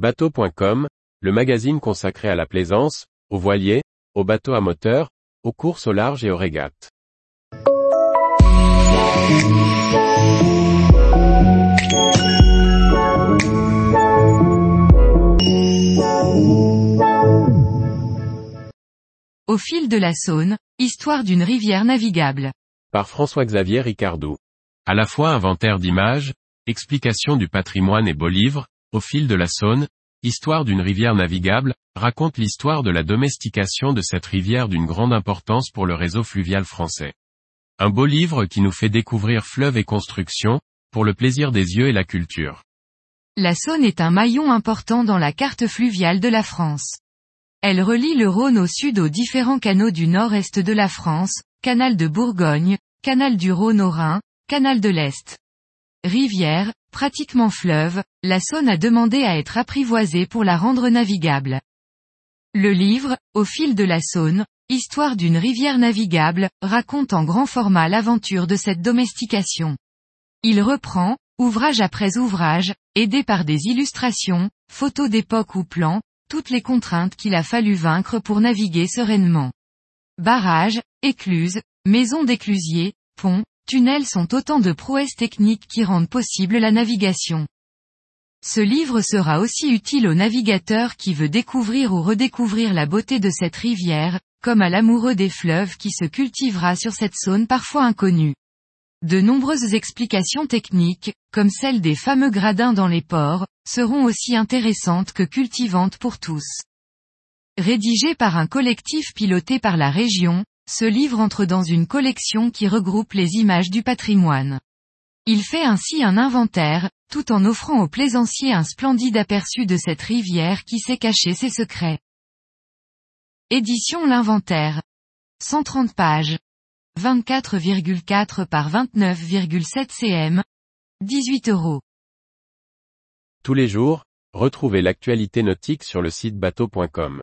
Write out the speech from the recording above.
Bateau.com, le magazine consacré à la plaisance, aux voiliers, aux bateaux à moteur, aux courses au large et aux régates. Au fil de la Saône, histoire d'une rivière navigable. Par François-Xavier Ricardou. À la fois inventaire d'images, explication du patrimoine et beau livre, Au fil de la Saône, histoire d'une rivière navigable, raconte l'histoire de la domestication de cette rivière d'une grande importance pour le réseau fluvial français. Un beau livre qui nous fait découvrir fleuves et constructions, pour le plaisir des yeux et la culture. La Saône est un maillon important dans la carte fluviale de la France. Elle relie le Rhône au sud aux différents canaux du nord-est de la France, canal de Bourgogne, canal du Rhône au Rhin, canal de l'Est. Rivière, pratiquement fleuve, la Saône a demandé à être apprivoisée pour la rendre navigable. Le livre, Au fil de la Saône, Histoire d'une rivière navigable, raconte en grand format l'aventure de cette domestication. Il reprend, ouvrage après ouvrage, aidé par des illustrations, photos d'époque ou plans, toutes les contraintes qu'il a fallu vaincre pour naviguer sereinement. Barrages, écluses, maisons d'éclusiers, ponts, tunnels sont autant de prouesses techniques qui rendent possible la navigation. Ce livre sera aussi utile au navigateur qui veut découvrir ou redécouvrir la beauté de cette rivière, comme à l'amoureux des fleuves qui se cultivera sur cette zone parfois inconnue. De nombreuses explications techniques, comme celle des fameux gradins dans les ports, seront aussi intéressantes que cultivantes pour tous. Rédigé par un collectif piloté par la région, ce livre entre dans une collection qui regroupe les images du patrimoine. Il fait ainsi un inventaire, tout en offrant aux plaisanciers un splendide aperçu de cette rivière qui sait cacher ses secrets. Édition L'Inventaire. 130 pages. 24,4 par 29,7 cm. 18 euros. Tous les jours, retrouvez l'actualité nautique sur le site bateau.com.